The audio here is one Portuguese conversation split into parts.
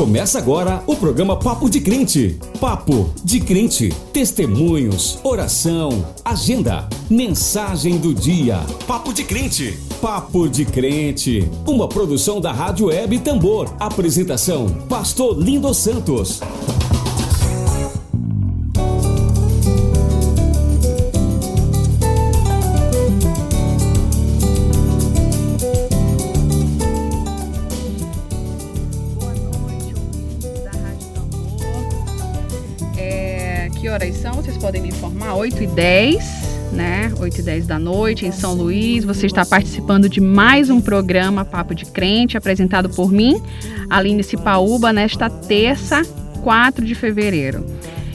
Começa agora o programa Papo de Crente. Papo de Crente. Testemunhos, oração, agenda, mensagem do dia. Papo de Crente. Papo de Crente. Uma produção da Rádio Web Tambor. Apresentação: Pastor Lindo Santos. 8 e 10, né? 8 e 10 da noite em São Luís. Você está participando de mais um programa Papo de Crente, apresentado por mim, Aline Cipaúba, nesta terça, 4 de fevereiro.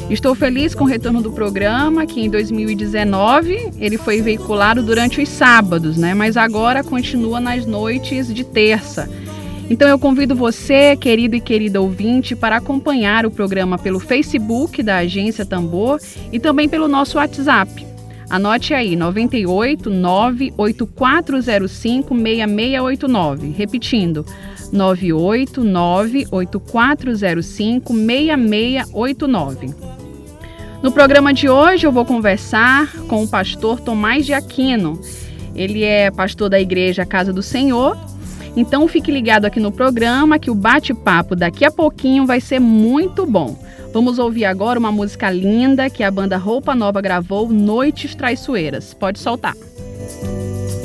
Estou feliz com o retorno do programa, que em 2019 ele foi veiculado durante os sábados, né? Mas agora continua nas noites de terça. Então eu convido você, querido e querida ouvinte, para acompanhar o programa pelo Facebook da Agência Tambor e também pelo nosso WhatsApp. Anote aí, 98 98405 6689. Repetindo, 989 8405 6689. No programa de hoje eu vou conversar com o pastor Tomás de Aquino. Ele é pastor da Igreja Casa do Senhor então fique ligado aqui no programa que o bate-papo daqui a pouquinho vai ser muito bom. Vamos ouvir agora uma música linda que a banda Roupa Nova gravou, Noites Traiçoeiras. Pode soltar. Porta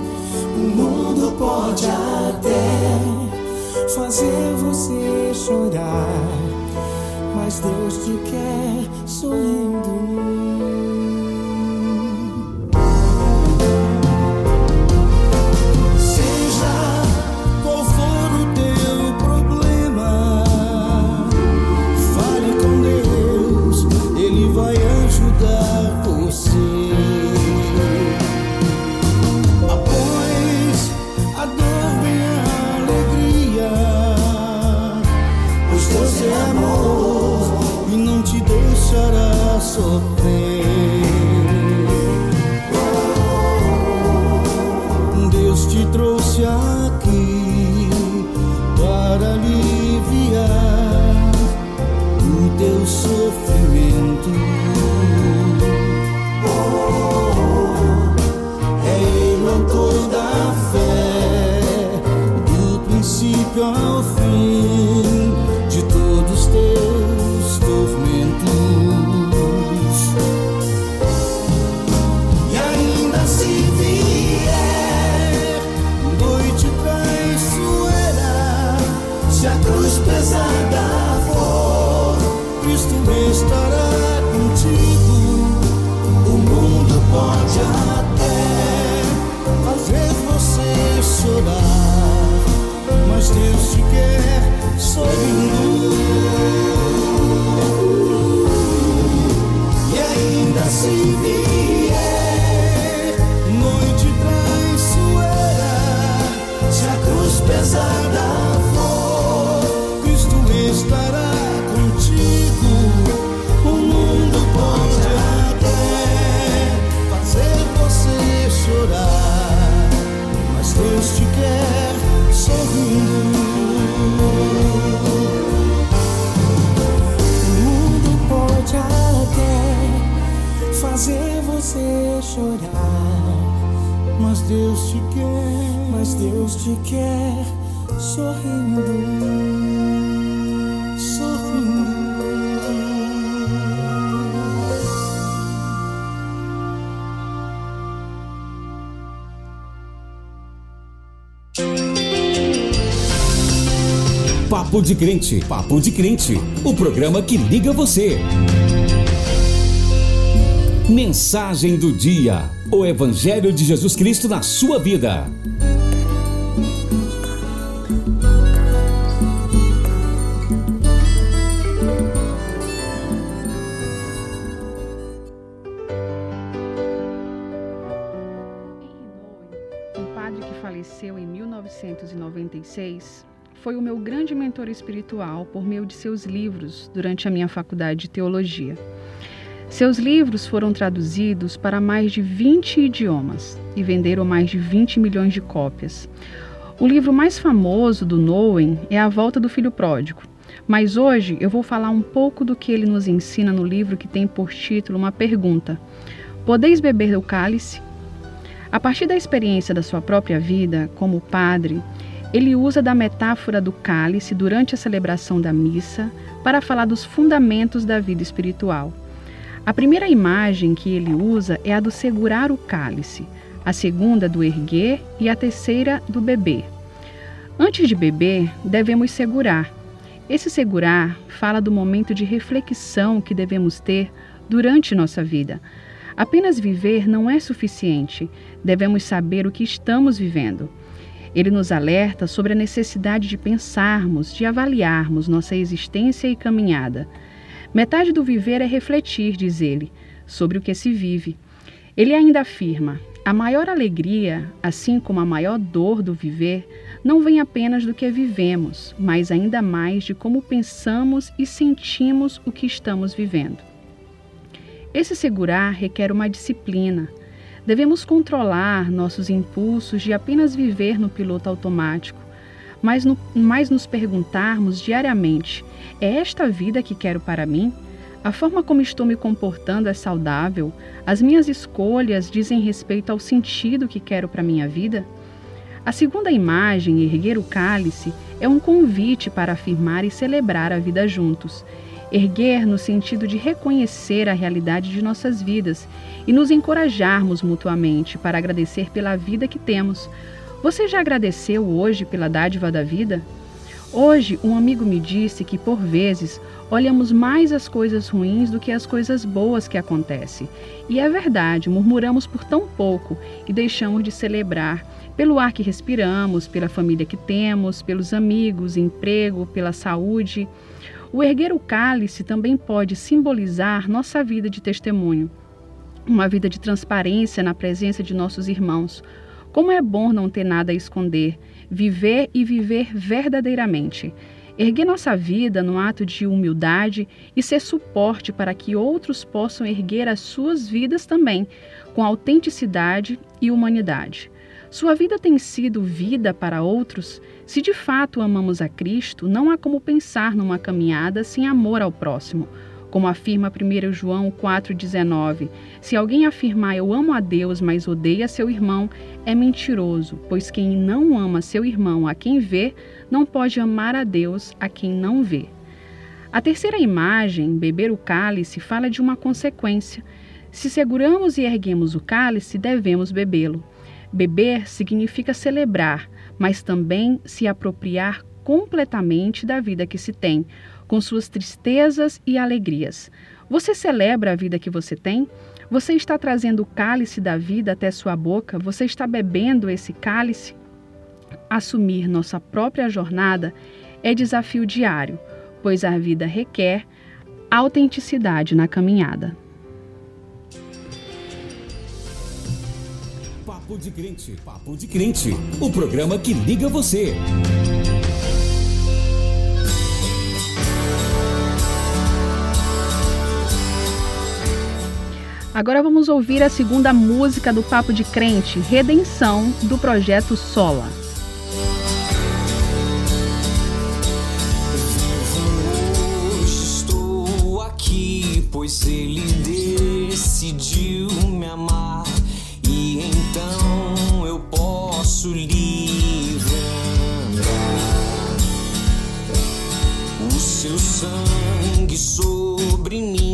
O mundo pode até fazer você chorar, mas Deus te quer sorrindo. so thin. Papo de Crente. Papo de Crente. O programa que liga você. Mensagem do dia. O Evangelho de Jesus Cristo na sua vida. Faleceu em 1996 foi o meu grande mentor espiritual por meio de seus livros durante a minha faculdade de teologia. Seus livros foram traduzidos para mais de 20 idiomas e venderam mais de 20 milhões de cópias. O livro mais famoso do Nowen é A Volta do Filho Pródigo, mas hoje eu vou falar um pouco do que ele nos ensina no livro que tem por título uma pergunta: Podeis beber do cálice? A partir da experiência da sua própria vida como padre, ele usa da metáfora do cálice durante a celebração da missa para falar dos fundamentos da vida espiritual. A primeira imagem que ele usa é a do segurar o cálice, a segunda do erguer e a terceira do beber. Antes de beber, devemos segurar. Esse segurar fala do momento de reflexão que devemos ter durante nossa vida. Apenas viver não é suficiente, devemos saber o que estamos vivendo. Ele nos alerta sobre a necessidade de pensarmos, de avaliarmos nossa existência e caminhada. Metade do viver é refletir, diz ele, sobre o que se vive. Ele ainda afirma: a maior alegria, assim como a maior dor do viver, não vem apenas do que vivemos, mas ainda mais de como pensamos e sentimos o que estamos vivendo. Esse segurar requer uma disciplina, Devemos controlar nossos impulsos de apenas viver no piloto automático, mas, no, mas nos perguntarmos diariamente: é esta vida que quero para mim? A forma como estou me comportando é saudável? As minhas escolhas dizem respeito ao sentido que quero para minha vida? A segunda imagem, erguer o cálice, é um convite para afirmar e celebrar a vida juntos. Erguer no sentido de reconhecer a realidade de nossas vidas e nos encorajarmos mutuamente para agradecer pela vida que temos. Você já agradeceu hoje pela dádiva da vida? Hoje, um amigo me disse que, por vezes, olhamos mais as coisas ruins do que as coisas boas que acontecem. E é verdade, murmuramos por tão pouco e deixamos de celebrar pelo ar que respiramos, pela família que temos, pelos amigos, emprego, pela saúde. O erguer o cálice também pode simbolizar nossa vida de testemunho uma vida de transparência na presença de nossos irmãos. Como é bom não ter nada a esconder, viver e viver verdadeiramente. Erguer nossa vida no ato de humildade e ser suporte para que outros possam erguer as suas vidas também, com autenticidade e humanidade. Sua vida tem sido vida para outros? Se de fato amamos a Cristo, não há como pensar numa caminhada sem amor ao próximo. Como afirma 1 João 4,19: Se alguém afirmar eu amo a Deus, mas odeia seu irmão, é mentiroso, pois quem não ama seu irmão a quem vê, não pode amar a Deus a quem não vê. A terceira imagem, beber o cálice, fala de uma consequência. Se seguramos e erguemos o cálice, devemos bebê-lo. Beber significa celebrar, mas também se apropriar completamente da vida que se tem, com suas tristezas e alegrias. Você celebra a vida que você tem? Você está trazendo o cálice da vida até sua boca? Você está bebendo esse cálice? Assumir nossa própria jornada é desafio diário, pois a vida requer autenticidade na caminhada. Papo de Crente. Papo de Crente. O programa que liga você. Agora vamos ouvir a segunda música do Papo de Crente, Redenção, do projeto Sola. Estou aqui, pois ele decidiu me amar então eu posso livre andar o seu sangue sobre mim.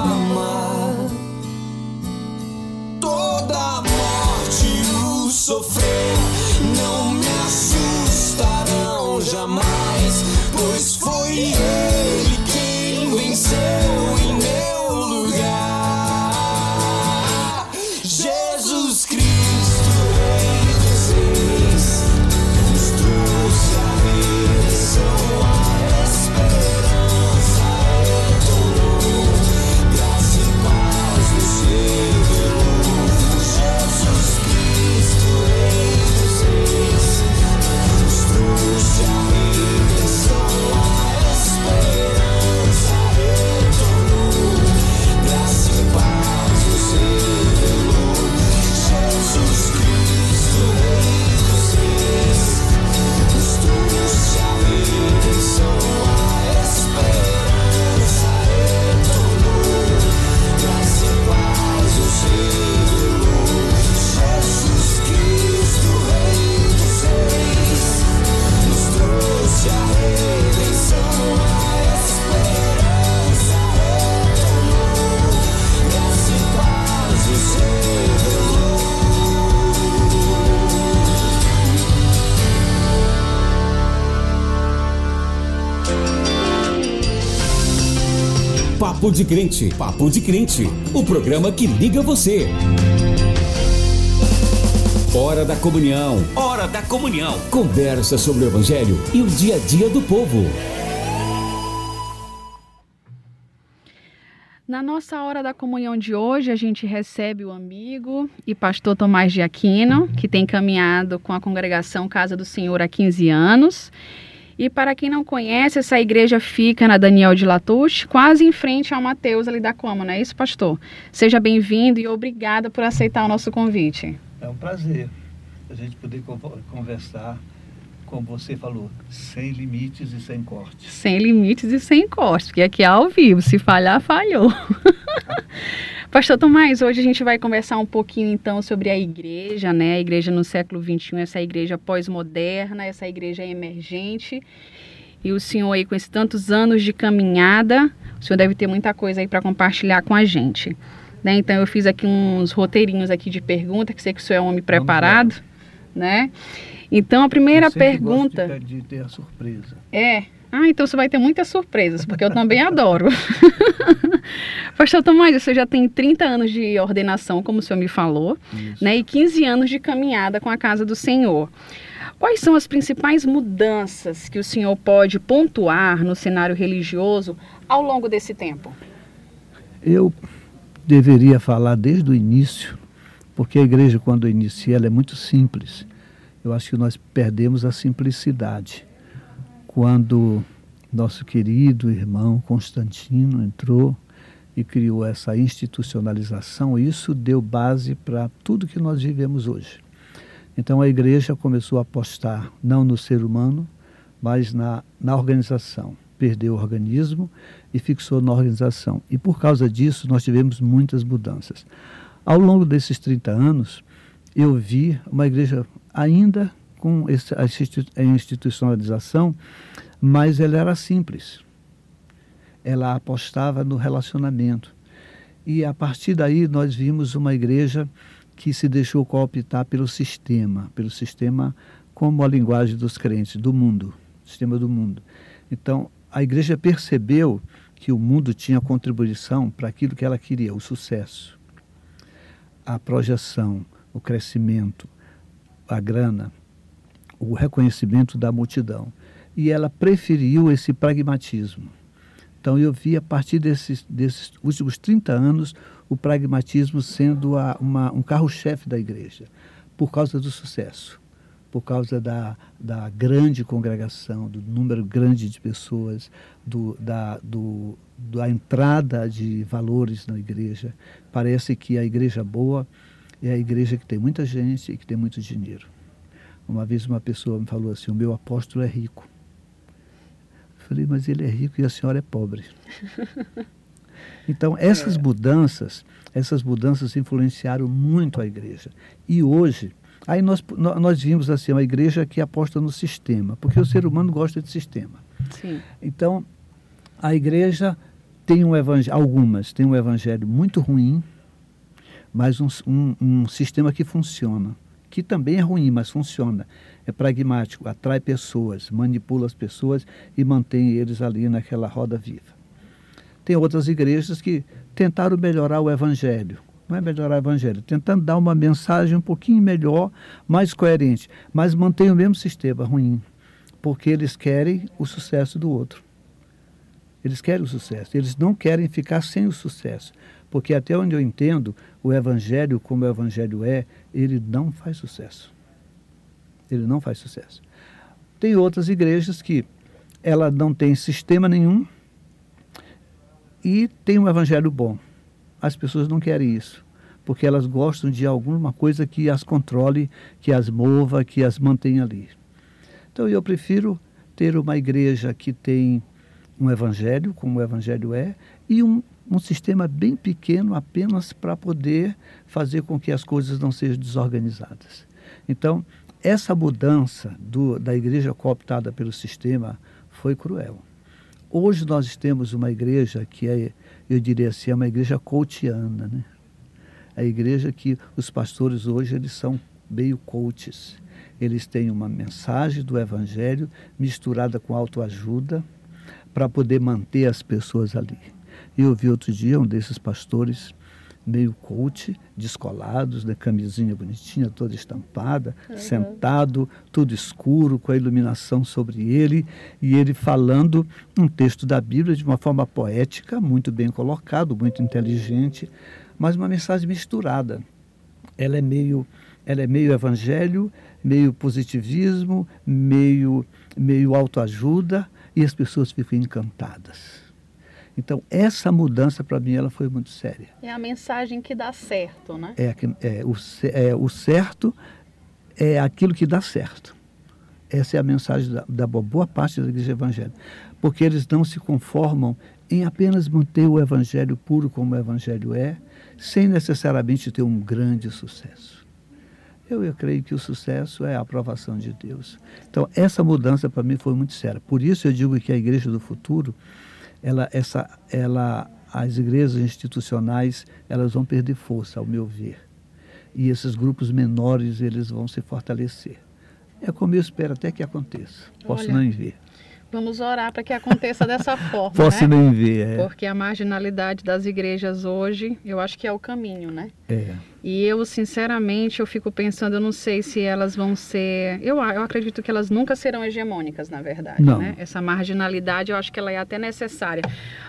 alma. Toda morte e o sofrer não me assustarão jamais, pois foi eu. Papo de Crente. O programa que liga você. Hora da comunhão. Hora da comunhão. Conversa sobre o evangelho e o dia a dia do povo. Na nossa hora da comunhão de hoje, a gente recebe o amigo e pastor Tomás de Aquino, que tem caminhado com a congregação Casa do Senhor há 15 anos. E para quem não conhece, essa igreja fica na Daniel de Latouche, quase em frente ao Mateus ali da Coma, não é isso, pastor? Seja bem-vindo e obrigada por aceitar o nosso convite. É um prazer a gente poder con- conversar, como você falou, sem limites e sem cortes. Sem limites e sem cortes, porque aqui é ao vivo, se falhar, falhou. Pastor Tomás, hoje a gente vai conversar um pouquinho então sobre a igreja, né? A igreja no século XXI, essa igreja pós-moderna, essa igreja emergente. E o senhor aí com esses tantos anos de caminhada, o senhor deve ter muita coisa aí para compartilhar com a gente. Né? Então eu fiz aqui uns roteirinhos aqui de pergunta, que sei que o senhor é um homem preparado, né? Então a primeira pergunta gosto de, de ter a surpresa. é. Ah, então você vai ter muitas surpresas, porque eu também adoro. Pastor Tomás, você já tem 30 anos de ordenação, como o senhor me falou, Isso. né? E 15 anos de caminhada com a casa do Senhor. Quais são as principais mudanças que o senhor pode pontuar no cenário religioso ao longo desse tempo? Eu deveria falar desde o início, porque a igreja, quando inicia, ela é muito simples. Eu acho que nós perdemos a simplicidade. Quando nosso querido irmão Constantino entrou e criou essa institucionalização, isso deu base para tudo que nós vivemos hoje. Então a igreja começou a apostar não no ser humano, mas na, na organização. Perdeu o organismo e fixou na organização. E por causa disso nós tivemos muitas mudanças. Ao longo desses 30 anos, eu vi uma igreja ainda com esse- a institu- a institucionalização, mas ela era simples. Ela apostava no relacionamento. E a partir daí nós vimos uma igreja que se deixou cooptar pelo sistema, pelo sistema como a linguagem dos crentes, do mundo, sistema do mundo. Então, a igreja percebeu que o mundo tinha contribuição para aquilo que ela queria, o sucesso, a projeção, o crescimento, a grana, o reconhecimento da multidão. E ela preferiu esse pragmatismo. Então eu vi a partir desses, desses últimos 30 anos o pragmatismo sendo a- uma- um carro-chefe da igreja, por causa do sucesso, por causa da, da grande congregação, do número grande de pessoas, do, da, do, da entrada de valores na igreja. Parece que a igreja boa é a igreja que tem muita gente e que tem muito dinheiro. Uma vez uma pessoa me falou assim: o meu apóstolo é rico. Eu falei, mas ele é rico e a senhora é pobre. Então, essas mudanças, essas mudanças influenciaram muito a igreja. E hoje, aí nós, nó- nós vimos assim, uma igreja que aposta no sistema, porque o ser humano gosta de sistema. Sim. Então, a igreja tem um evangelho, algumas tem um evangelho muito ruim, mas um, um, um sistema que funciona, que também é ruim, mas funciona. É pragmático, atrai pessoas, manipula as pessoas e mantém eles ali naquela roda viva. Tem outras igrejas que tentaram melhorar o evangelho. Não é melhorar o evangelho, tentando dar uma mensagem um pouquinho melhor, mais coerente, mas mantém o mesmo sistema ruim, porque eles querem o sucesso do outro. Eles querem o sucesso, eles não querem ficar sem o sucesso, porque até onde eu entendo, o evangelho, como o evangelho é, ele não faz sucesso. Ele não faz sucesso. Tem outras igrejas que ela não tem sistema nenhum e tem um evangelho bom. As pessoas não querem isso, porque elas gostam de alguma coisa que as controle, que as mova, que as mantenha ali. Então eu prefiro ter uma igreja que tem um evangelho, como o evangelho é, e um, um sistema bem pequeno apenas para poder fazer com que as coisas não sejam desorganizadas. Então, essa mudança do, da igreja cooptada pelo sistema foi cruel. Hoje nós temos uma igreja que é, eu diria assim, é uma igreja coachiana, né? A igreja que os pastores hoje eles são meio coaches. Eles têm uma mensagem do evangelho misturada com autoajuda para poder manter as pessoas ali. E eu vi outro dia um desses pastores meio coach, descolados, né, camisinha bonitinha, toda estampada, sentado, tudo escuro, com a iluminação sobre ele, e ele falando um texto da Bíblia de uma forma poética, muito bem colocado, muito inteligente, mas uma mensagem misturada. Ela é meio, ela é meio evangelho, meio positivismo, meio, meio autoajuda, e as pessoas ficam encantadas. Então, essa mudança para mim ela foi muito séria. É a mensagem que dá certo, né? É, é, o, é, o certo é aquilo que dá certo. Essa é a mensagem da, da bo- boa parte da igreja evangélica. Porque eles não se conformam em apenas manter o evangelho puro como o evangelho é, sem necessariamente ter um grande sucesso. Eu, eu creio que o sucesso é a aprovação de Deus. Então, essa mudança para mim foi muito séria. Por isso eu digo que a igreja do futuro, ela, essa, ela, as igrejas institucionais, elas vão perder força, ao meu ver. E esses grupos menores, eles vão se fortalecer. É como eu espero até que aconteça. Posso Olha, nem ver. Vamos orar para que aconteça dessa forma, Posso né? nem ver. É. Porque a marginalidade das igrejas hoje, eu acho que é o caminho, né? é. E eu, sinceramente, eu fico pensando, eu não sei se elas vão ser. Eu, eu acredito que elas nunca serão hegemônicas, na verdade. Não. Né? Essa marginalidade, eu acho que ela é até necessária.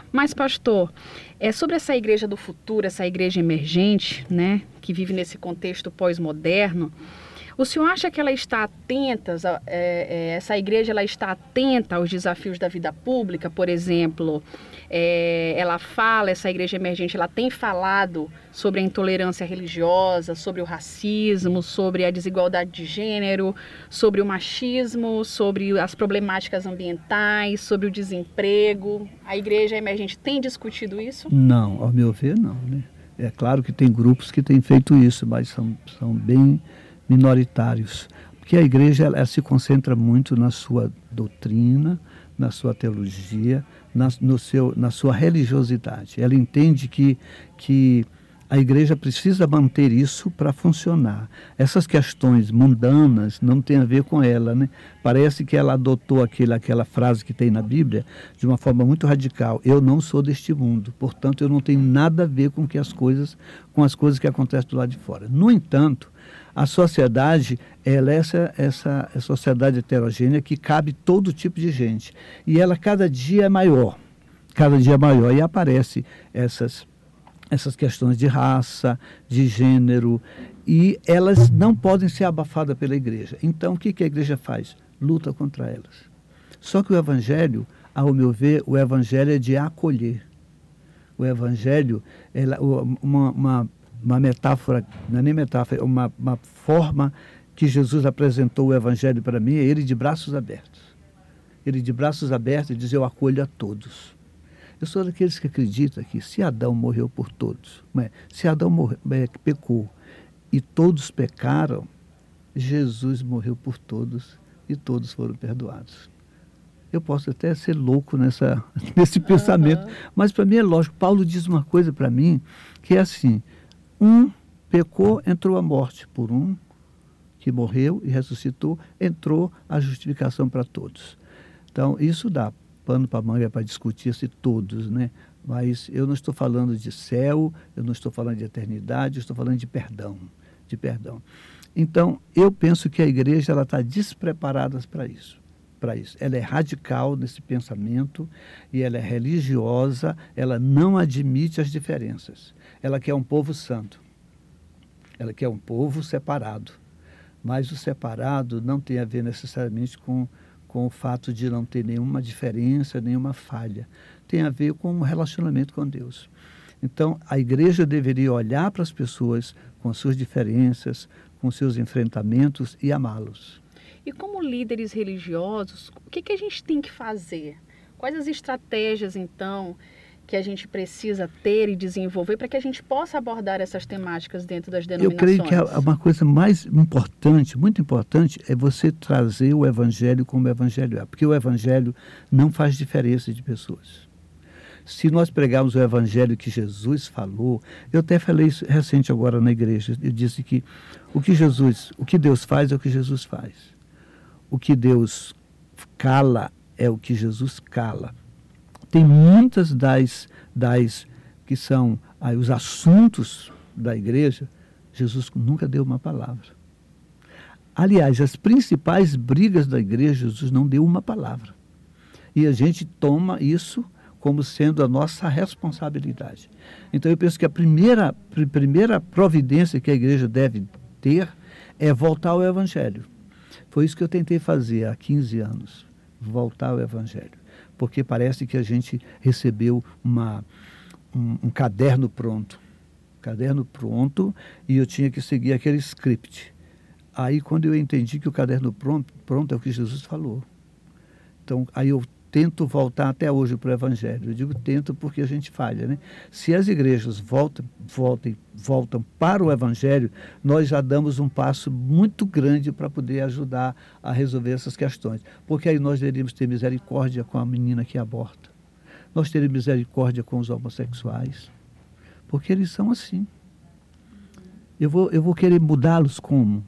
Mas, pastor, é sobre essa igreja do futuro, essa igreja emergente, né? Que vive nesse contexto pós-moderno. O senhor acha que ela está atenta, é, é, essa igreja ela está atenta aos desafios da vida pública, por exemplo, é, ela fala, essa igreja emergente, ela tem falado sobre a intolerância religiosa, sobre o racismo, sobre a desigualdade de gênero, sobre o machismo, sobre as problemáticas ambientais, sobre o desemprego. A igreja emergente tem discutido isso? Não, ao meu ver, não. Né? É claro que tem grupos que têm feito isso, mas são, são bem minoritários. Porque a igreja ela, ela se concentra muito na sua doutrina, na sua teologia, na, no seu, na sua religiosidade. Ela entende que, que a igreja precisa manter isso para funcionar. Essas questões mundanas não têm a ver com ela, né? Parece que ela adotou aquele, aquela frase que tem na Bíblia de uma forma muito radical. Eu não sou deste mundo, portanto eu não tenho nada a ver com que as coisas, com as coisas que acontecem do lado de fora. No entanto, a sociedade ela é essa, essa, essa sociedade heterogênea que cabe todo tipo de gente e ela cada dia é maior, cada dia é maior e aparece essas essas questões de raça, de gênero, e elas não podem ser abafadas pela igreja. Então, o que, que a igreja faz? Luta contra elas. Só que o evangelho, ao meu ver, o evangelho é de acolher. O evangelho, ela, uma, uma, uma metáfora, não é nem metáfora, é uma, uma forma que Jesus apresentou o evangelho para mim, é ele de braços abertos. Ele de braços abertos diz, eu acolho a todos. Eu sou daqueles que acreditam que se Adão morreu por todos, se Adão morreu, é, pecou e todos pecaram, Jesus morreu por todos e todos foram perdoados. Eu posso até ser louco nessa, nesse pensamento, mas para mim é lógico. Paulo diz uma coisa para mim que é assim: um pecou, entrou a morte por um que morreu e ressuscitou, entrou a justificação para todos. Então, isso dá pano para manga para discutir se todos, né? Mas eu não estou falando de céu, eu não estou falando de eternidade, eu estou falando de perdão, de perdão. Então, eu penso que a igreja ela está despreparada para isso, para isso. Ela é radical nesse pensamento e ela é religiosa, ela não admite as diferenças. Ela quer um povo santo. Ela quer um povo separado. Mas o separado não tem a ver necessariamente com com o fato de não ter nenhuma diferença, nenhuma falha. Tem a ver com o relacionamento com Deus. Então, a igreja deveria olhar para as pessoas com suas diferenças, com seus enfrentamentos e amá-los. E como líderes religiosos, o que, que a gente tem que fazer? Quais as estratégias, então, que a gente precisa ter e desenvolver para que a gente possa abordar essas temáticas dentro das Eu denominações? creio que uma coisa mais importante, muito importante, é você trazer o evangelho como o evangelho é, porque o evangelho não faz diferença de pessoas. Se nós pregarmos o evangelho que Jesus falou, eu até falei isso recente agora na igreja, eu disse que o que Jesus, o que Deus faz é o que Jesus faz. O que Deus cala é o que Jesus cala. Tem muitas das, das que são aí, os assuntos da igreja, Jesus nunca deu uma palavra. Aliás, as principais brigas da igreja, Jesus não deu uma palavra. E a gente toma isso como sendo a nossa responsabilidade. Então eu penso que a primeira, pr- primeira providência que a igreja deve ter é voltar ao Evangelho. Foi isso que eu tentei fazer há 15 anos, voltar ao Evangelho. Porque parece que a gente recebeu uma, um, um caderno pronto. Caderno pronto e eu tinha que seguir aquele script. Aí quando eu entendi que o caderno pronto, pronto é o que Jesus falou. Então, aí eu tento voltar até hoje para o Evangelho. Eu digo tento porque a gente falha, né? Se as igrejas voltam, voltem, voltam para o Evangelho, nós já damos um passo muito grande para poder ajudar a resolver essas questões. Porque aí nós deveríamos ter misericórdia com a menina que aborta. Nós teríamos misericórdia com os homossexuais. Porque eles são assim. Eu vou, eu vou querer mudá-los como?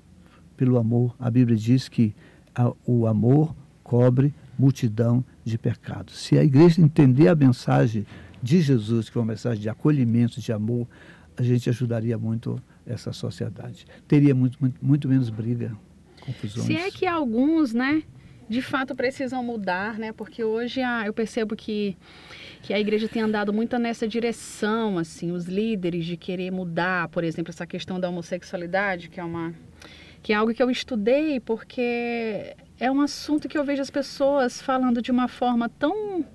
Pelo amor. A Bíblia diz que a- o amor cobre multidão de pecados. Se a igreja entender a mensagem de Jesus, que é uma mensagem de acolhimento, de amor, a gente ajudaria muito essa sociedade. Teria muito, muito, muito menos briga, confusões. Se é que alguns, né, de fato precisam mudar, né? Porque hoje ah, eu percebo que, que a igreja tem andado muito nessa direção, assim, os líderes de querer mudar, por exemplo, essa questão da homossexualidade, que é uma que é algo que eu estudei porque é um assunto que eu vejo as pessoas falando de uma forma tão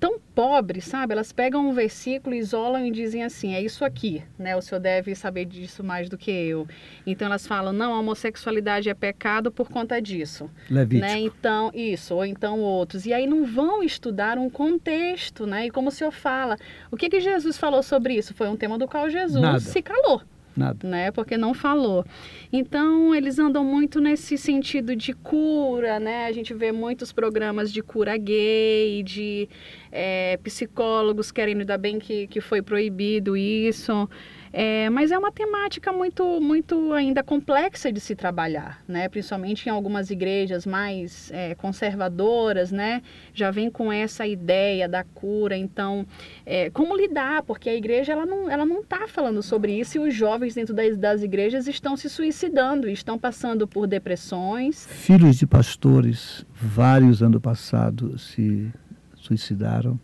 tão pobre, sabe? Elas pegam um versículo, isolam e dizem assim: é isso aqui, né? O senhor deve saber disso mais do que eu. Então elas falam: não, a homossexualidade é pecado por conta disso. Levítico. Né? Então, isso, ou então outros. E aí não vão estudar um contexto, né? E como o senhor fala, o que, que Jesus falou sobre isso? Foi um tema do qual Jesus Nada. se calou Nada. né? Porque não falou. Então, eles andam muito nesse sentido de cura, né? A gente vê muitos programas de cura gay, de é, psicólogos querendo ainda bem que, que foi proibido isso. É, mas é uma temática muito, muito ainda complexa de se trabalhar, né? Principalmente em algumas igrejas mais é, conservadoras, né? Já vem com essa ideia da cura. Então, é, como lidar? Porque a igreja ela não ela não está falando sobre isso e os jovens dentro das, das igrejas estão se suicidando, estão passando por depressões. Filhos de pastores, vários ano passado se suicidaram,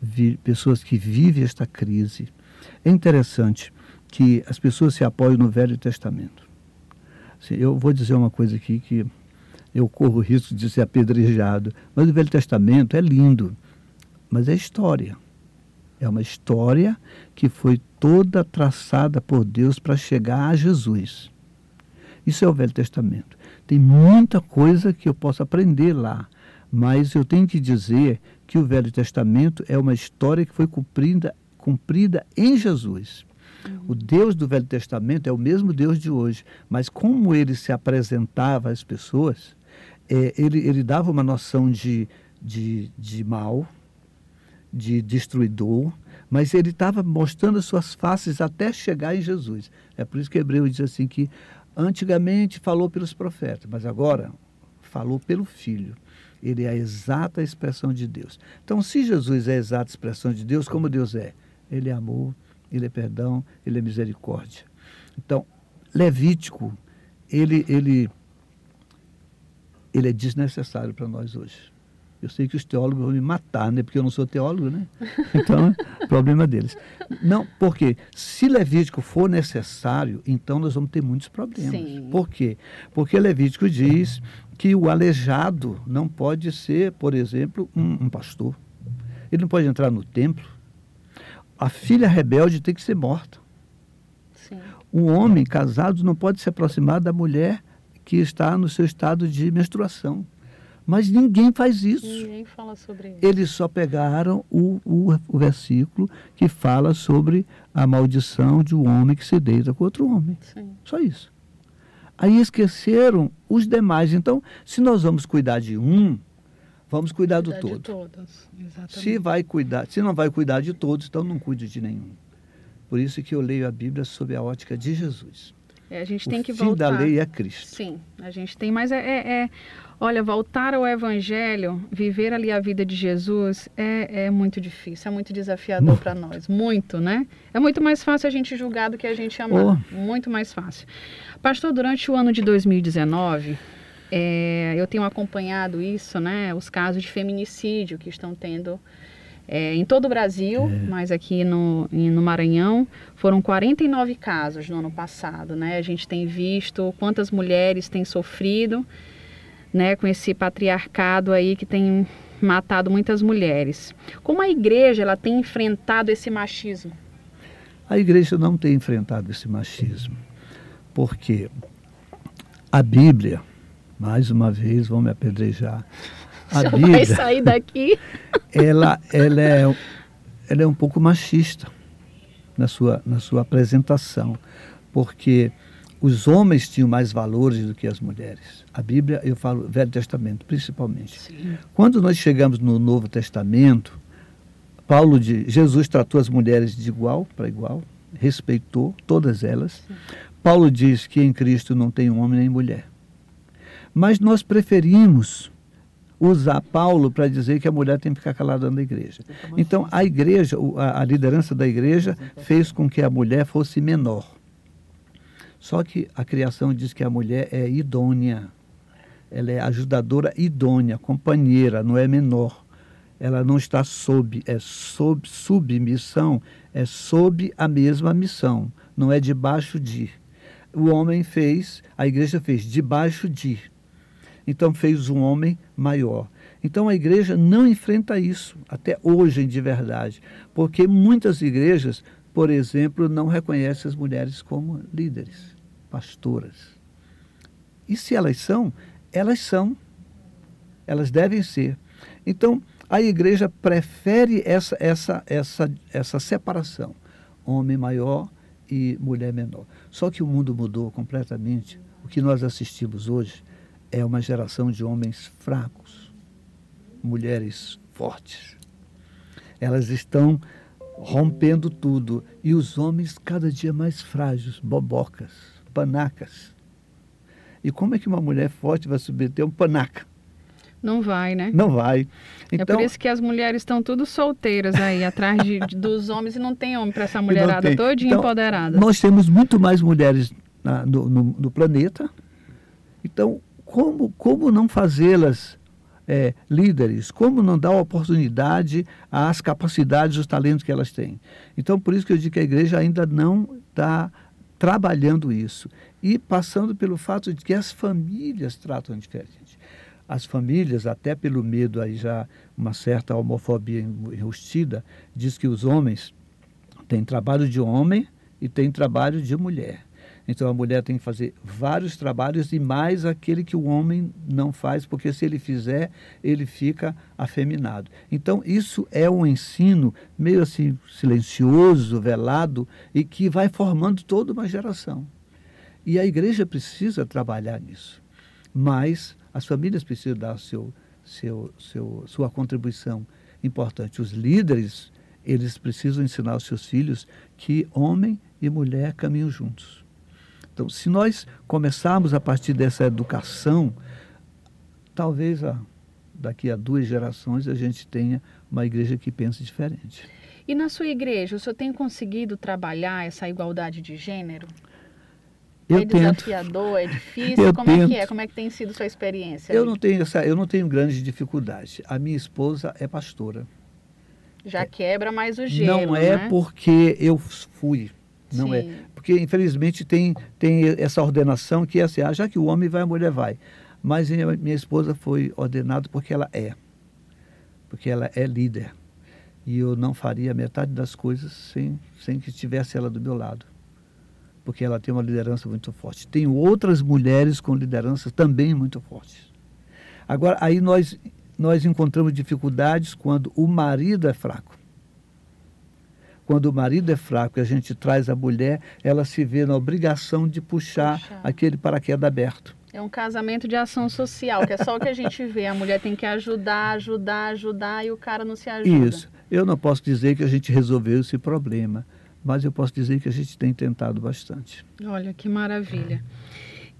Vi- pessoas que vivem esta crise. É interessante que as pessoas se apoiam no Velho Testamento. Assim, eu vou dizer uma coisa aqui que eu corro o risco de ser apedrejado, mas o Velho Testamento é lindo, mas é história. É uma história que foi toda traçada por Deus para chegar a Jesus. Isso é o Velho Testamento. Tem muita coisa que eu posso aprender lá, mas eu tenho que dizer que o Velho Testamento é uma história que foi cumprida, cumprida em Jesus. O Deus do Velho Testamento é o mesmo Deus de hoje, mas como ele se apresentava às pessoas, é, ele, ele dava uma noção de, de, de mal, de destruidor, mas ele estava mostrando as suas faces até chegar em Jesus. É por isso que Hebreu diz assim que antigamente falou pelos profetas, mas agora falou pelo Filho. Ele é a exata expressão de Deus. Então, se Jesus é a exata expressão de Deus, como Deus é? Ele é amor, ele é perdão, ele é misericórdia. Então, Levítico, ele, ele, ele é desnecessário para nós hoje. Eu sei que os teólogos vão me matar, né? Porque eu não sou teólogo, né? Então, problema deles. Não, porque se Levítico for necessário, então nós vamos ter muitos problemas. Sim. Por quê? Porque Levítico diz que o aleijado não pode ser, por exemplo, um, um pastor. Ele não pode entrar no templo. A filha rebelde tem que ser morta. Sim. Um homem casado não pode se aproximar da mulher que está no seu estado de menstruação. Mas ninguém faz isso. Ninguém fala sobre isso. Eles só pegaram o, o, o versículo que fala sobre a maldição de um homem que se deita com outro homem. Sim. Só isso. Aí esqueceram os demais. Então, se nós vamos cuidar de um, vamos cuidar do Cuidar de todo. todos. Exatamente. Se vai cuidar, se não vai cuidar de todos, então não cuide de nenhum. Por isso que eu leio a Bíblia sob a ótica de Jesus. É, a gente o tem que fim voltar. da lei é Cristo. Sim, a gente tem, mas é, é- é- olha, voltar ao Evangelho, viver ali a vida de Jesus é, é muito difícil, é muito desafiador para nós, muito, né? É muito mais fácil a gente julgar do que a gente amar, muito mais fácil. Pastor, durante o ano de 2019, é, eu tenho acompanhado isso, né? Os casos de feminicídio que estão tendo é, em todo o Brasil, mas aqui no, no Maranhão, foram 49 casos no ano passado, né? A gente tem visto quantas mulheres têm sofrido, né, com esse patriarcado aí que tem matado muitas mulheres. Como a igreja ela tem enfrentado esse machismo? A igreja não tem enfrentado esse machismo, porque a Bíblia, mais uma vez, vão me apedrejar. A Já vai Bíblia, sair daqui? ela, ela, é, ela é um pouco machista na sua, na sua apresentação, porque os homens tinham mais valores do que as mulheres. A Bíblia, eu falo Velho Testamento, principalmente. Quando nós chegamos no Novo Testamento, Paulo de Jesus tratou as mulheres de igual para igual, respeitou todas elas. Paulo diz que em Cristo não tem homem nem mulher. Mas nós preferimos usar Paulo para dizer que a mulher tem que ficar calada na igreja. Então a igreja, a, a liderança da igreja fez com que a mulher fosse menor. Só que a criação diz que a mulher é idônea. Ela é ajudadora idônea, companheira, não é menor. Ela não está sob, é sob submissão, é sob a mesma missão, não é debaixo de. O homem fez, a igreja fez debaixo de. Então fez um homem maior. Então a igreja não enfrenta isso, até hoje de verdade, porque muitas igrejas, por exemplo, não reconhecem as mulheres como líderes, pastoras. E se elas são, elas são. Elas devem ser. Então, a igreja prefere essa, essa, essa, essa separação, homem maior e mulher menor. Só que o mundo mudou completamente. O que nós assistimos hoje é uma geração de homens fracos, mulheres fortes. Elas estão rompendo tudo e os homens cada dia mais frágeis, bobocas, panacas. E como é que uma mulher forte vai submeter um panaca? Não vai, né? Não vai. é Então, por isso que as mulheres estão tudo solteiras aí, atrás de- dos homens e não tem homem para essa mulherada todinha Então, empoderada. Nós temos muito mais mulheres na- no, no- no planeta. Então, como, como não fazê-las é, líderes? Como não dar oportunidade às capacidades, os talentos que elas têm? Então, por isso que eu digo que a igreja ainda não está trabalhando isso. E passando pelo fato de que as famílias tratam diferente. As famílias, até pelo medo aí já uma certa homofobia enrustida, diz que os homens tem trabalho de homem e tem trabalho de mulher. Então a mulher tem que fazer vários trabalhos e mais aquele que o homem não faz, porque se ele fizer, ele fica afeminado. Então isso é um ensino meio assim silencioso, velado e que vai formando toda uma geração. E a igreja precisa trabalhar nisso. Mas as famílias precisam dar seu, seu, seu, sua contribuição importante. Os líderes, eles precisam ensinar aos seus filhos que homem e mulher caminham juntos. Então, se nós começarmos a partir dessa educação, talvez daqui a duas gerações a gente tenha uma igreja que pense diferente. E na sua igreja, o senhor tem conseguido trabalhar essa igualdade de gênero? Eu é tento. desafiador, é difícil? Eu Como é que é? tento. Como é que tem sido sua experiência? Eu aí? não tenho essa, eu não tenho grande dificuldade. A minha esposa é pastora. Já quebra mais o gelo, não é né? porque eu fui, não é. Sim. Porque infelizmente tem tem essa ordenação que é assim, ah, já que o homem vai, a mulher vai. Mas minha, minha esposa foi ordenada porque ela é, porque ela é líder. E eu não faria metade das coisas sem sem que tivesse ela do meu lado. Porque ela tem uma liderança muito forte. Tem outras mulheres com lideranças também muito fortes. Agora, aí nós, nós encontramos dificuldades quando o marido é fraco. Quando o marido é fraco e a gente traz a mulher, ela se vê na obrigação de puxar, Puxar. aquele paraquedas aberto. É um casamento de ação social, que é só o que a gente vê. A mulher tem que ajudar, ajudar, ajudar e o cara não se ajuda. Isso. Eu não posso dizer que a gente resolveu esse problema, mas eu posso dizer que a gente tem tentado bastante. Olha que maravilha.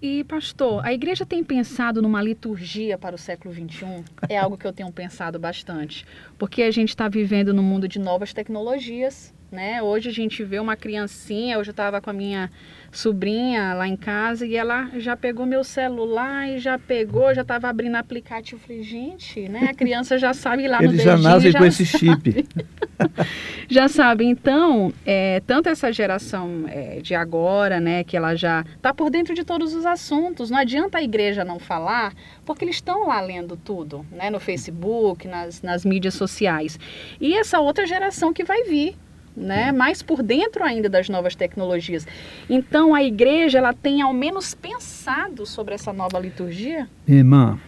E, pastor, a igreja tem pensado numa liturgia para o século XXI? É algo que eu tenho pensado bastante. Porque a gente está vivendo num mundo de novas tecnologias, né? Hoje a gente vê uma criancinha, hoje eu estava com a minha sobrinha lá em casa e ela já pegou meu celular e já pegou, já estava abrindo aplicativo. Eu falei, gente, né? A criança já sabe lá Eles no já dedinho, nascem já com esse chip. já sabe. Então, é, tanto essa geração é, de agora, né, que ela já está por dentro de todos os assuntos. Não adianta a igreja não falar, porque eles estão lá lendo tudo, né, no Facebook, nas, nas mídias sociais. E essa outra geração que vai vir, né, mais por dentro ainda das novas tecnologias. Então, a igreja ela tem ao menos pensado sobre essa nova liturgia? Irmã,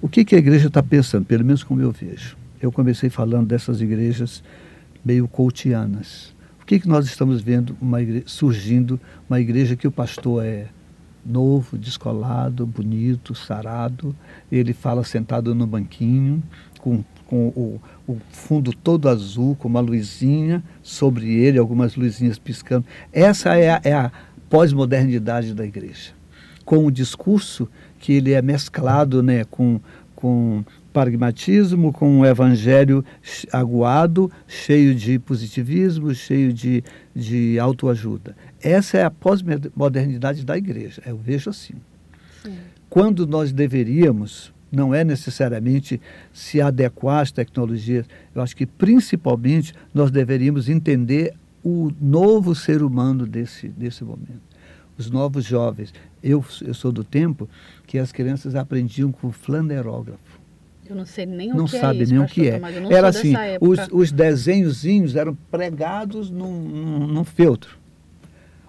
o que, que a igreja está pensando, pelo menos como eu vejo? Eu comecei falando dessas igrejas meio coutianas. O que, que nós estamos vendo uma igreja, surgindo uma igreja que o pastor é novo, descolado, bonito, sarado, ele fala sentado no banquinho, com, com o, o fundo todo azul, com uma luzinha sobre ele, algumas luzinhas piscando. Essa é a, é a pós-modernidade da igreja. Com o discurso que ele é mesclado né, com, com pragmatismo, com um evangelho aguado, cheio de positivismo, cheio de, de autoajuda. Essa é a pós-modernidade da igreja, eu vejo assim. Sim. Quando nós deveríamos, não é necessariamente se adequar às tecnologias, eu acho que principalmente nós deveríamos entender o novo ser humano desse, desse momento. Os novos jovens. Eu, eu sou do tempo que as crianças aprendiam com flanerógrafo. Eu não sei nem não o que sabe é isso, nem o que é. Não Era assim, os, os desenhozinhos eram pregados num, num, num feltro.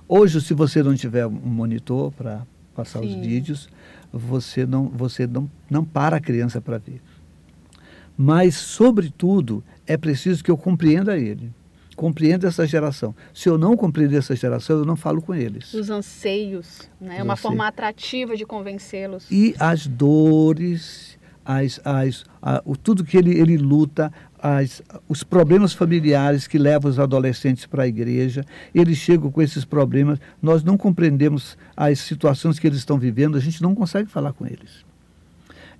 Hoje, se você não tiver um monitor para passar os Sim. vídeos, você não, você não, não para a criança para ver. Mas, sobretudo, é preciso que eu compreenda ele. Compreenda essa geração. Se eu não compreender essa geração, eu não falo com eles. Os anseios, né? Os Uma anseios. forma atrativa de convencê-los. e as dores, as, as, a- o, tudo que ele, ele luta, as, os problemas familiares que levam os adolescentes para a igreja, eles chegam com esses problemas, nós não compreendemos as situações que eles estão vivendo, a gente não consegue falar com eles.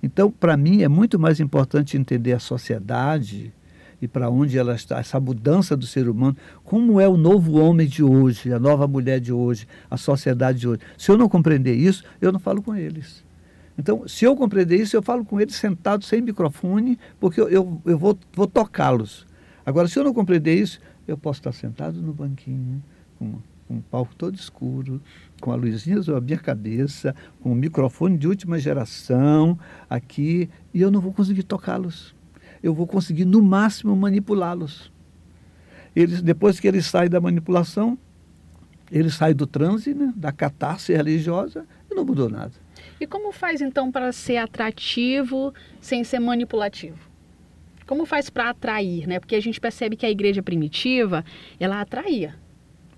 Então, para mim, é muito mais importante entender a sociedade e para onde ela está, essa mudança do ser humano, como é o novo homem de hoje, a nova mulher de hoje, a sociedade de hoje. Se eu não compreender isso, eu não falo com eles. Então, se eu compreender isso, eu falo com eles sentado sem microfone, porque eu, eu, eu vou, vou tocá-los. Agora, se eu não compreender isso, eu posso estar sentado no banquinho, com, com um palco todo escuro, com a luzinha sobre a minha cabeça, com um microfone de última geração aqui, e eu não vou conseguir tocá-los. Eu vou conseguir, no máximo, manipulá-los. Eles, depois que eles saem da manipulação, eles saem do transe, né, da catarse religiosa, e não mudou nada. E como faz então para ser atrativo sem ser manipulativo? Como faz para atrair, né? Porque a gente percebe que a igreja primitiva, ela atraía.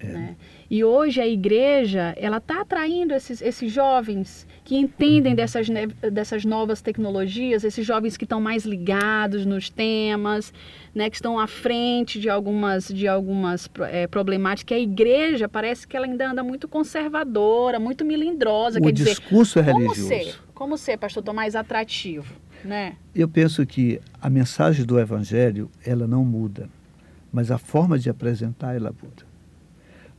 Né? E hoje a igreja, ela está atraindo esses, esses jovens que entendem dessas, ne- dessas novas tecnologias, esses jovens que estão mais ligados nos temas, né? Que estão à frente de algumas, de algumas eh, problemáticas. A igreja parece que ela ainda anda muito conservadora, muito melindrosa. o quer dizer, discurso é como religioso. ser, como ser, pastor Tomás, atrativo, né? Eu penso que a mensagem do Evangelho, ela não muda, mas a forma de apresentar, ela muda.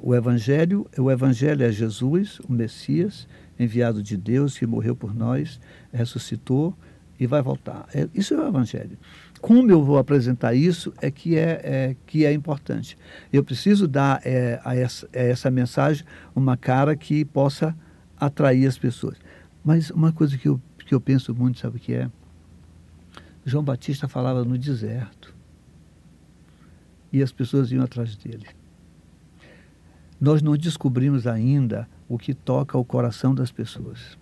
O Evangelho, o Evangelho é Jesus, o Messias, enviado de Deus, que morreu por nós, ressuscitou e vai voltar. É- isso é o Evangelho. Como eu vou apresentar isso é que é, é- que é importante. Eu preciso dar é, a, essa, a essa mensagem uma cara que possa atrair as pessoas. Mas uma coisa que eu, que eu penso muito, sabe o que é? João Batista falava no deserto. E as pessoas iam atrás dele. Nós não descobrimos ainda o que toca o coração das pessoas.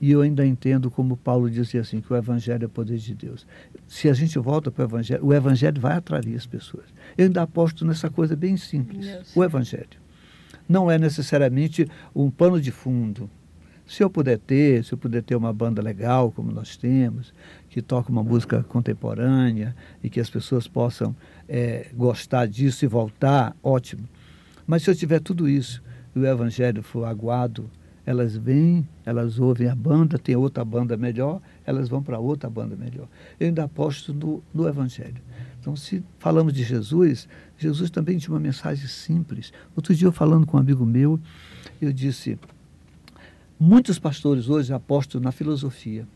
E eu ainda entendo como Paulo dizia assim, que o evangelho é o poder de Deus. Se a gente volta para o evangelho, o evangelho vai atrair as pessoas. Eu ainda aposto nessa coisa bem simples. O evangelho. Não é necessariamente um pano de fundo. Se eu puder ter, se eu puder ter uma banda legal, como nós temos, que toca uma música contemporânea e que as pessoas possam eh, gostar disso e voltar, ótimo. Mas se eu tiver tudo isso e o evangelho for aguado, elas vêm, elas ouvem a banda, tem outra banda melhor, elas vão para outra banda melhor. Eu ainda aposto no, no evangelho. Então, se falamos de Jesus, Jesus também tinha uma mensagem simples. Outro dia, eu falando com um amigo meu, eu disse: muitos pastores hoje apostam na filosofia,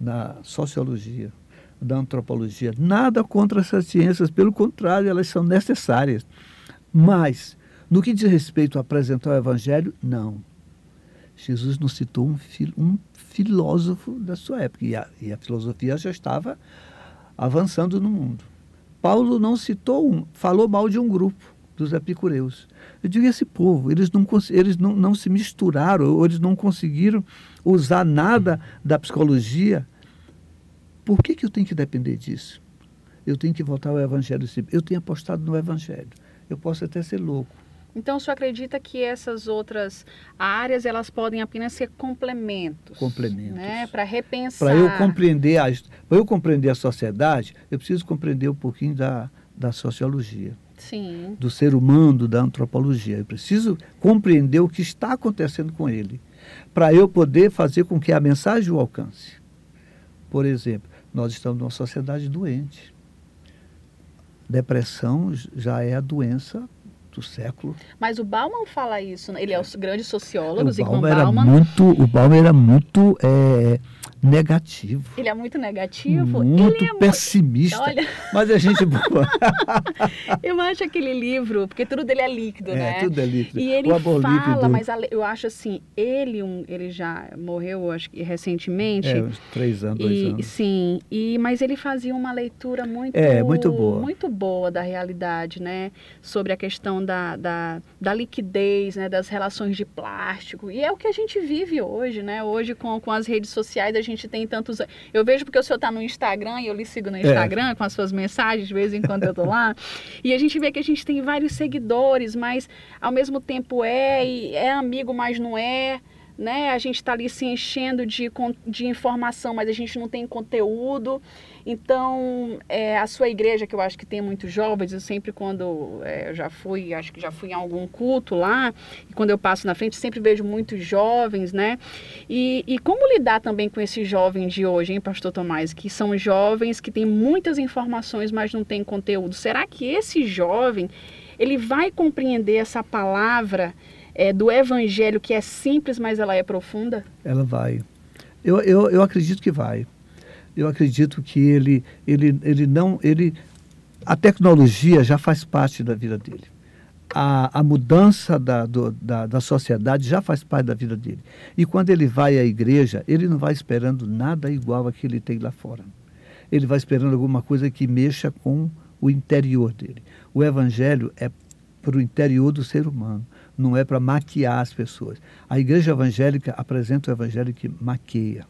na sociologia, da antropologia. Nada contra essas ciências, pelo contrário, elas são necessárias. Mas, no que diz respeito a apresentar o Evangelho, não. Jesus não citou um, fil, um filósofo da sua época, e a, e a filosofia já estava avançando no mundo. Paulo não citou um, falou mal de um grupo, dos epicureus. Eu digo, esse povo, eles não, eles não, não se misturaram, eles não conseguiram usar nada da psicologia. Por que, que eu tenho que depender disso? Eu tenho que voltar ao Evangelho. Eu tenho apostado no Evangelho. Eu posso até ser louco. Então, o senhor acredita que essas outras áreas elas podem apenas ser complementos? Complementos. Né? Para repensar. Para eu compreender a, eu compreender a sociedade, eu preciso compreender um pouquinho da, da sociologia. Sim. Do ser humano, da antropologia. Eu preciso compreender o que está acontecendo com ele, para eu poder fazer com que a mensagem o alcance. Por exemplo, nós estamos numa sociedade doente. Depressão já é a doença do século. Mas o Bauman fala isso, né? ele é o grande sociólogo, o Zygmunt Bauman era muito, o Bauman era muito é, negativo. Ele é muito negativo. Muito ele é pessimista. Olha. Mas é gente boa. Eu acho aquele livro, porque tudo dele é líquido, É, né? tudo é líquido. E ele fala, líquido. mas eu acho assim, ele, um, ele já morreu, acho que recentemente. É, uns três anos, dois E, anos. sim, e, mas ele fazia uma leitura muito, É, muito boa. muito boa da realidade, né? Sobre a questão da, da, da liquidez, né? Das relações de plástico. E é o que a gente vive hoje, né? Hoje com, com as redes sociais a gente tem tantos... Eu vejo porque o senhor está no Instagram e eu lhe sigo no É. Instagram com as suas mensagens, de vez em quando eu tô lá. e a gente vê que a gente tem vários seguidores, mas ao mesmo tempo é, e é amigo, mas não é né? A gente está ali se enchendo de, de informação, mas a gente não tem conteúdo. Então, é, a sua igreja, que eu acho que tem muitos jovens, eu sempre quando é, eu já fui, acho que já fui em algum culto lá, e quando eu passo na frente, sempre vejo muitos jovens, né? E, e como lidar também com esses jovens de hoje, hein, pastor Tomás? Que são jovens que têm muitas informações, mas não têm conteúdo. Será que esse jovem, ele vai compreender essa palavra é, do evangelho que é simples, mas ela é profunda? Ela vai. Eu, eu, eu acredito que vai. Eu acredito que ele, ele, ele não. Ele, a tecnologia já faz parte da vida dele. A, a mudança da, do- da, da sociedade já faz parte da vida dele. E quando ele vai à igreja, ele não vai esperando nada igual a que ele tem lá fora. Ele vai esperando alguma coisa que mexa com o interior dele. O evangelho é para o interior do ser humano, não é para maquiar as pessoas. A igreja evangélica apresenta o evangelho que maqueia.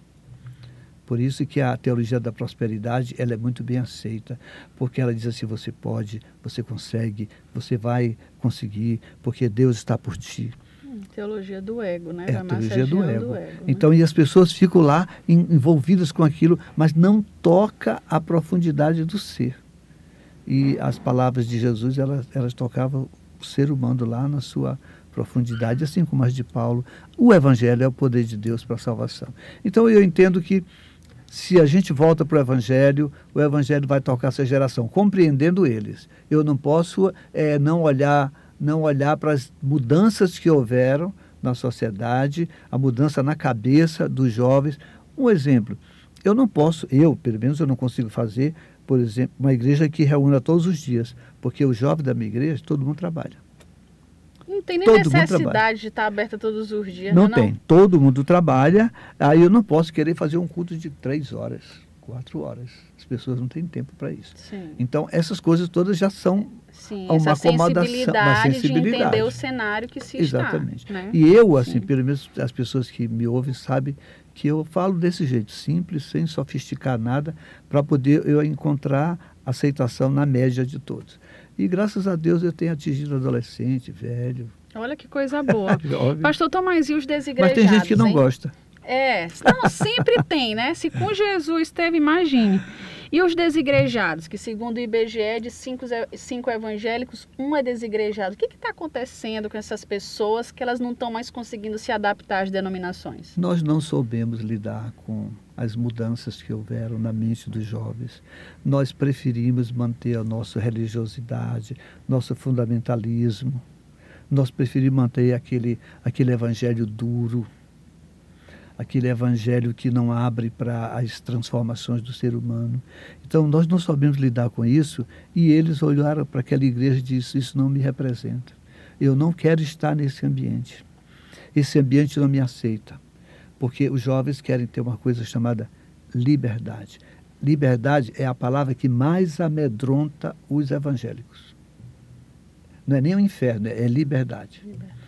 Por isso que a teologia da prosperidade ela é muito bem aceita, porque ela diz assim, você pode, você consegue, você vai conseguir, porque Deus está por ti. Hum, teologia do ego, né? É a teologia do ego. o né? Então, e as pessoas ficam lá en- envolvidas com aquilo, mas não toca a profundidade do ser. E as palavras de Jesus, elas, elas tocavam o ser humano lá na sua profundidade, assim como as de Paulo. O Evangelho é o poder de Deus para a salvação. Então, eu entendo que se a gente volta para o Evangelho, o Evangelho vai tocar essa geração, compreendendo eles. Eu não posso eh, não olhar, não olhar para as mudanças que houveram na sociedade, a mudança na cabeça dos jovens. Um exemplo, eu não posso, eu, pelo menos eu não consigo fazer, por exemplo, uma igreja que reúna todos os dias, porque o jovem da minha igreja, todo mundo trabalha. Não tem nem Todo necessidade de estar aberta todos os dias, Não né, tem, todo mundo trabalha, aí eu não posso querer fazer um culto de três horas, quatro horas. As pessoas não têm tempo para isso. Sim, Então, essas coisas todas já são sim. uma Essa acomodação, uma sensibilidade, de sensibilidade. entender o cenário que se Exatamente. está. Né? E eu, assim, Sim. pelo menos as pessoas que me ouvem sabem que eu falo desse jeito, simples, sem sofisticar nada, para poder eu encontrar aceitação na média de todos. E graças a Deus eu tenho atingido adolescente, velho. Olha que coisa boa. Pastor e os Mas desigrejados, tem gente que não hein? gosta. É, não, sempre tem, né? Se com Jesus teve, imagine. E os desigrejados, que segundo o IBGE, de cinco, cinco evangélicos, um é desigrejado. O que está acontecendo com essas pessoas que elas não estão mais conseguindo se adaptar às denominações? Nós não soubemos lidar com as mudanças que houveram na mente dos jovens. Nós preferimos manter a nossa religiosidade, nosso fundamentalismo. Nós preferimos manter aquele, aquele evangelho duro, aquele evangelho que não abre para as transformações do ser humano. Então nós não sabemos lidar com isso e eles olharam para aquela igreja e disseram: Isso não me representa. Eu não quero estar nesse ambiente. Esse ambiente não me aceita. Porque os jovens querem ter uma coisa chamada liberdade. Liberdade é a palavra que mais amedronta os evangélicos. Não é nem o inferno, é liberdade. liberdade.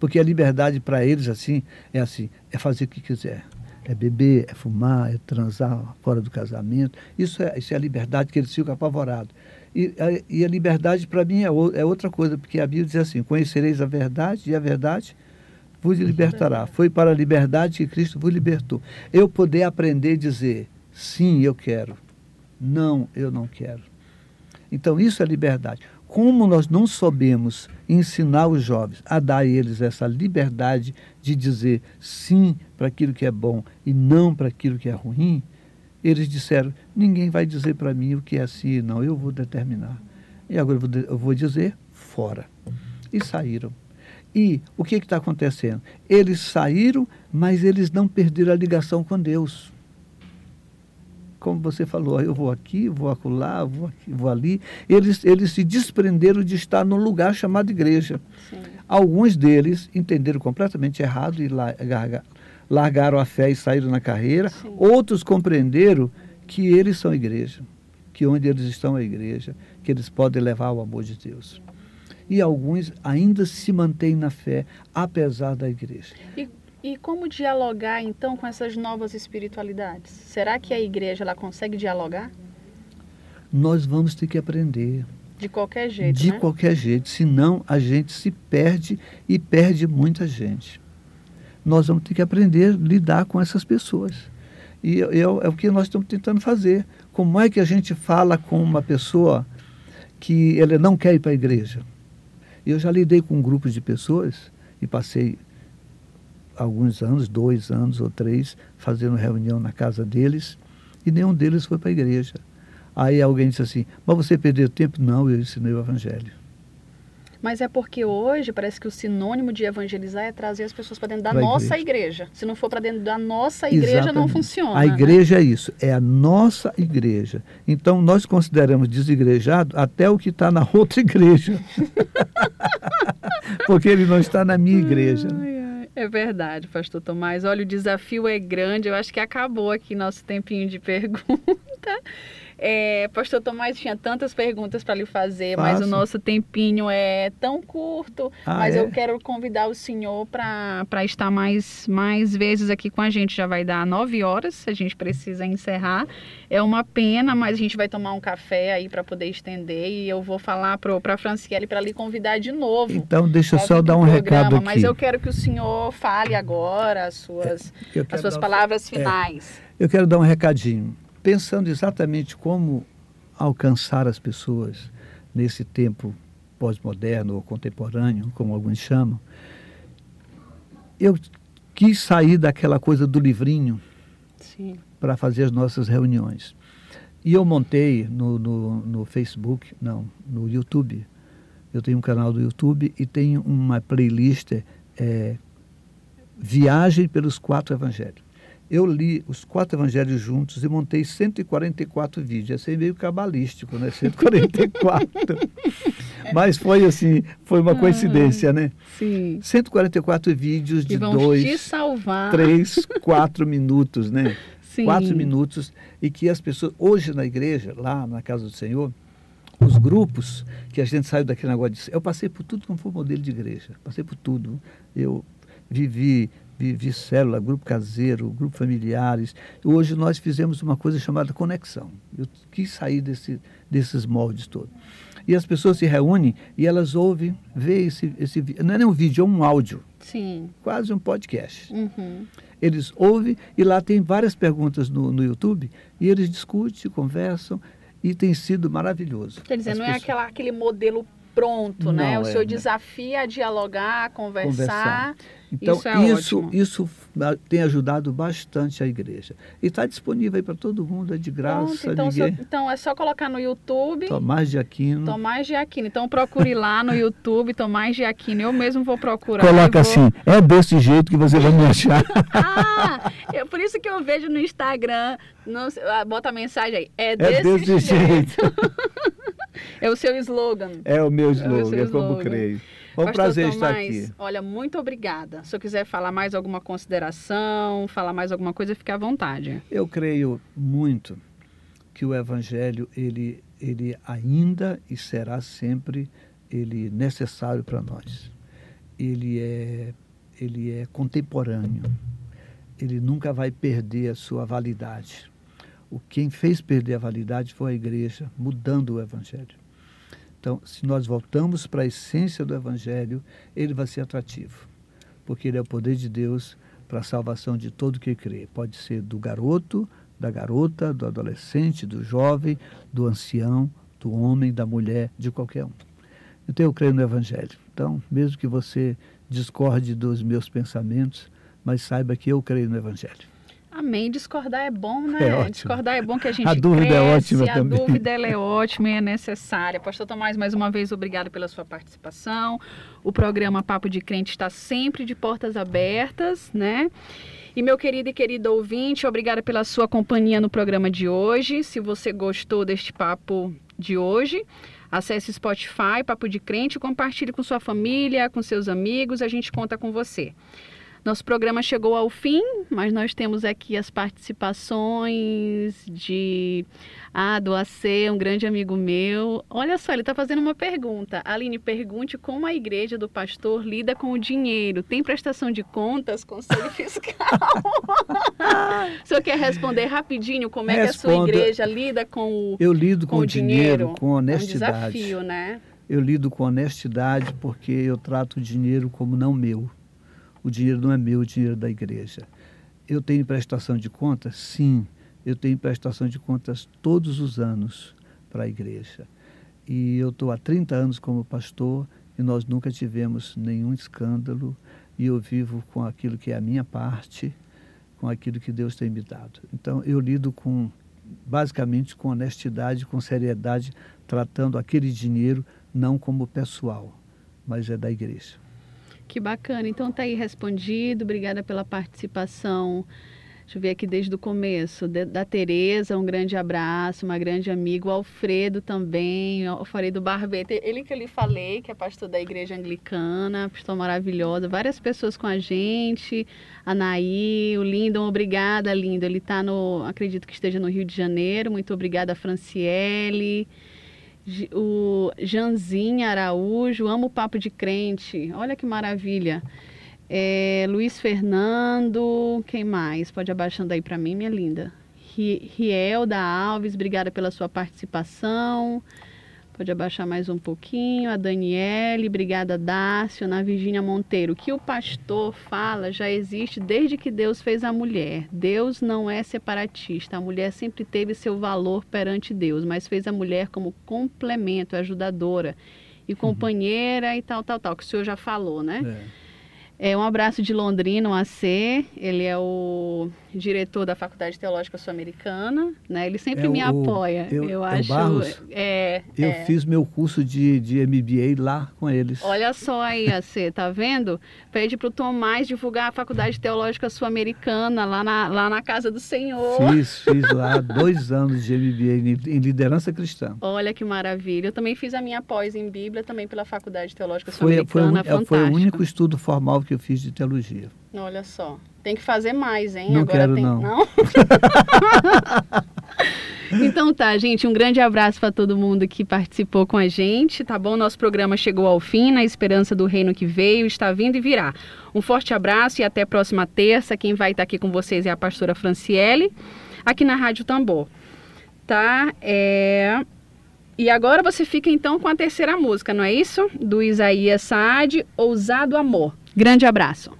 Porque a liberdade para eles, assim, é assim, é fazer o que quiser. É beber, é fumar, é transar fora do casamento. Isso é, isso é a liberdade que eles ficam apavorados. E a, e a liberdade, para mim, é, o, é, outra coisa, porque a Bíblia diz assim: conhecereis a verdade e a verdade vos libertará. Foi para a liberdade que Cristo vos libertou. Eu poder aprender a dizer: sim, eu quero. Não, eu não quero. Então, isso é liberdade como nós não soubemos ensinar os jovens a dar a eles essa liberdade de dizer sim para aquilo que é bom e não para aquilo que é ruim, eles disseram: ninguém vai dizer para mim o que é sim e não, eu vou determinar. E agora eu vou, eu vou dizer fora. E saíram. E o que está acontecendo? Eles saíram, mas eles não perderam a ligação com Deus como você falou, eu vou aqui, vou acolá, vou aqui, vou ali. Eles, eles se desprenderam de estar num lugar chamado igreja. Sim. Alguns deles entenderam completamente errado e largaram a fé e saíram na carreira. Sim. Outros compreenderam que eles são igreja, que onde eles estão é igreja, que eles podem levar o amor de Deus. E alguns ainda se mantêm na fé, apesar da igreja. E e como dialogar então com essas novas espiritualidades? Será que a igreja ela consegue dialogar? Nós vamos ter que aprender. De qualquer jeito. De né? qualquer jeito, senão a gente se perde e perde muita gente. Nós vamos ter que aprender a lidar com essas pessoas. E é, é o que nós estamos tentando fazer. Como é que a gente fala com uma pessoa que ela não quer ir para a igreja? Eu já lidei com um grupo de pessoas e passei alguns anos, dois anos ou três, fazendo reunião na casa deles, e nenhum deles foi para a igreja. Aí alguém disse assim, mas você perdeu tempo? Não, eu ensinei o evangelho. Mas é porque hoje parece que o sinônimo de evangelizar é trazer as pessoas para dentro da pra nossa igreja. igreja. Se não for para dentro da nossa igreja, Exatamente. não funciona. A igreja né? é isso, é a nossa igreja. Então nós consideramos desigrejado até o que está na outra igreja. porque ele não está na minha igreja. Né? É verdade, pastor Tomás. Olha, o desafio é grande. Eu acho que acabou aqui nosso tempinho de pergunta. É, Pastor Tomás tinha tantas perguntas para lhe fazer, Faço. mas o nosso tempinho é tão curto. Ah, mas é? eu quero convidar o senhor para estar mais, mais vezes aqui com a gente. Já vai dar nove horas, a gente precisa encerrar. É uma pena, mas a gente vai tomar um café aí para poder estender e eu vou falar para a Franciele para lhe convidar de novo. Então, deixa eu só dar um programa, recado aqui. Mas eu quero que o senhor fale agora as suas, as suas palavras é. finais. É, eu quero dar um recadinho pensando exatamente como alcançar as pessoas nesse tempo pós-moderno ou contemporâneo, como alguns chamam, eu quis sair daquela coisa do livrinho para fazer as nossas reuniões. E eu montei no, no, no, Facebook, não, no YouTube. Eu tenho um canal do YouTube e tenho uma playlist é, Viagem pelos Quatro Evangelhos eu li os quatro evangelhos juntos e montei 144 vídeos. Esse é meio cabalístico, né? 144. Mas foi assim, foi uma coincidência, né? Sim. 144 vídeos de dois, três, quatro minutos, né? Sim. Quatro minutos e que as pessoas hoje na igreja, lá na casa do Senhor, os grupos que a gente saiu daquele negócio de, eu passei por tudo como foi modelo de igreja, passei por tudo. Eu vivi vi célula, grupo caseiro, grupo familiares. Hoje nós fizemos uma coisa chamada conexão. Eu quis sair desse, desses moldes todos. E as pessoas se reúnem e elas ouvem, vê esse, esse não é nem um vídeo, é um áudio. Sim. Quase um podcast. Uhum. Eles ouvem e lá tem várias perguntas no, no YouTube e eles discutem, conversam e tem sido maravilhoso. Quer dizer, As não é pessoas- aquela, aquele modelo pronto, né? Não, O é, senhor né? desafia a dialogar, a conversar. Então, Isso é isso, isso tem ajudado bastante a igreja. E está disponível aí para todo mundo, é de graça, Pronto, então, o ninguém. então é só colocar no YouTube Tomás de Aquino. Tomás de Aquino. Então procure lá no YouTube Tomás de Aquino. Eu mesmo vou procurar. Coloca vou- assim, é desse jeito que você vai me achar. Ah, é por isso que eu vejo no Instagram, sei, ah, bota a mensagem aí. É É desse, desse jeito. é o seu slogan. É o meu slogan, é como slogan. creio. Foi um Pastor prazer estar aqui. Olha, muito obrigada. Se eu quiser falar mais alguma consideração, falar mais alguma coisa, fique à vontade. Eu creio muito que o evangelho ele ele ainda e será sempre ele necessário para nós. Ele é ele é contemporâneo. Ele nunca vai perder a sua validade. O quem fez perder a validade foi a igreja, mudando o evangelho. Então, se nós voltamos para a essência do evangelho, ele vai ser atrativo, porque ele é o poder de Deus para a salvação de todo que crê. Pode ser do garoto, da garota, do adolescente, do jovem, do ancião, do homem, da mulher, de qualquer um. Então eu creio no Evangelho. Então, mesmo que você discorde dos meus pensamentos, mas saiba que eu creio no Evangelho. Amém. Discordar é bom, né? É. Discordar é bom que a gente A dúvida é cresce, ótima a também. dúvida ela é ótima e é necessária. Pastor Tomás, mais uma vez, obrigado pela sua participação. O programa Papo de Crente está sempre de portas abertas, né? E meu querido e querido ouvinte, obrigada pela sua companhia no programa de hoje. Se você gostou deste papo de hoje, acesse Spotify, Papo de Crente, compartilhe com sua família, com seus amigos, a gente conta com você. Nosso programa chegou ao fim, mas nós temos aqui as participações de ah, do AC, um grande amigo meu. Olha só, ele está fazendo uma pergunta. Aline, pergunte como a igreja do pastor lida com o dinheiro. Tem prestação de contas, conselho fiscal? o senhor quer responder rapidinho como é que a sua igreja lida com o, Eu lido com, com o dinheiro, com É um honestidade. desafio, né? Eu lido com honestidade porque eu trato o dinheiro como não meu. O dinheiro não é meu, o dinheiro é da igreja. Eu tenho prestação de contas? Sim, eu tenho prestação de contas todos os anos para a igreja. E eu estou há 30 anos como pastor e nós nunca tivemos nenhum escândalo e eu vivo com aquilo que é a minha parte, com aquilo que Deus tem me dado. Então eu lido com basicamente com honestidade, com seriedade, tratando aquele dinheiro não como pessoal, mas é da igreja. Que bacana. Então tá aí respondido. Obrigada pela participação. Deixa eu ver aqui desde o começo. Da Tereza, um grande abraço, uma grande amiga. O Alfredo também, o Alfredo Barbeta. Ele que eu lhe falei, que é pastor da igreja anglicana, pastor maravilhosa. Várias pessoas com a gente. Anaí, o Lindon, obrigada, Lindo. Ele está no, acredito que esteja no Rio de Janeiro. Muito obrigada, Franciele. O Janzinha Araújo, amo o papo de crente. Olha que maravilha. É, Luiz Fernando, quem mais? Pode abaixando aí para mim, minha linda. Ri- Rielda Alves, obrigada pela sua participação. Pode abaixar mais um pouquinho. A Daniele, obrigada, Dácio. Na Virgínia Monteiro. O que o pastor fala já existe desde que Deus fez a mulher. Deus não é separatista. A mulher sempre teve seu valor perante Deus, mas fez a mulher como complemento, ajudadora e companheira e tal, tal, tal, que o senhor já falou, né? É. É um abraço de Londrina, o AC. Ele é o diretor da Faculdade Teológica Sul-Americana, né? Ele sempre É o- me apoia. eu- eu é o acho. Barros? É, Eu é. fiz meu curso de, de MBA lá com eles. Olha só aí, AC, tá vendo? Pede pro Tomás divulgar a Faculdade Teológica Sul-Americana lá na, lá na casa do Senhor. Fiz, fiz lá dois anos de MBA em- em liderança cristã. Olha que maravilha. Eu também fiz a minha pós em Bíblia também pela Faculdade Teológica Foi, foi, o, Sul-Americana. é, foi o único estudo formal que eu fiz de teologia. Olha só. Tem que fazer mais, hein? Não Agora quero, tem. não. então tá, gente. Um grande abraço para todo mundo que participou com a gente, tá bom? Nosso programa chegou ao fim, na esperança do reino que veio, está vindo e virá. Um forte abraço e até a próxima terça. Quem vai estar aqui com vocês é a pastora Franciele, aqui na Rádio Tambor. Tá? É. E agora você fica então com a terceira música, não é isso? Do Isaías Saad, Ousado Amor. Grande abraço.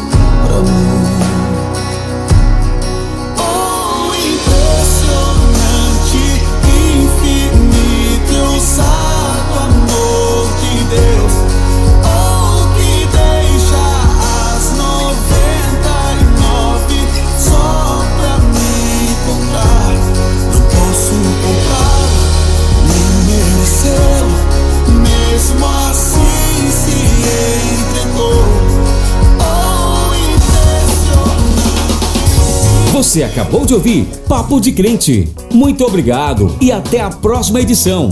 Mesmo assim se entregou. Você acabou de ouvir Papo de Crente. Muito obrigado e até a próxima edição.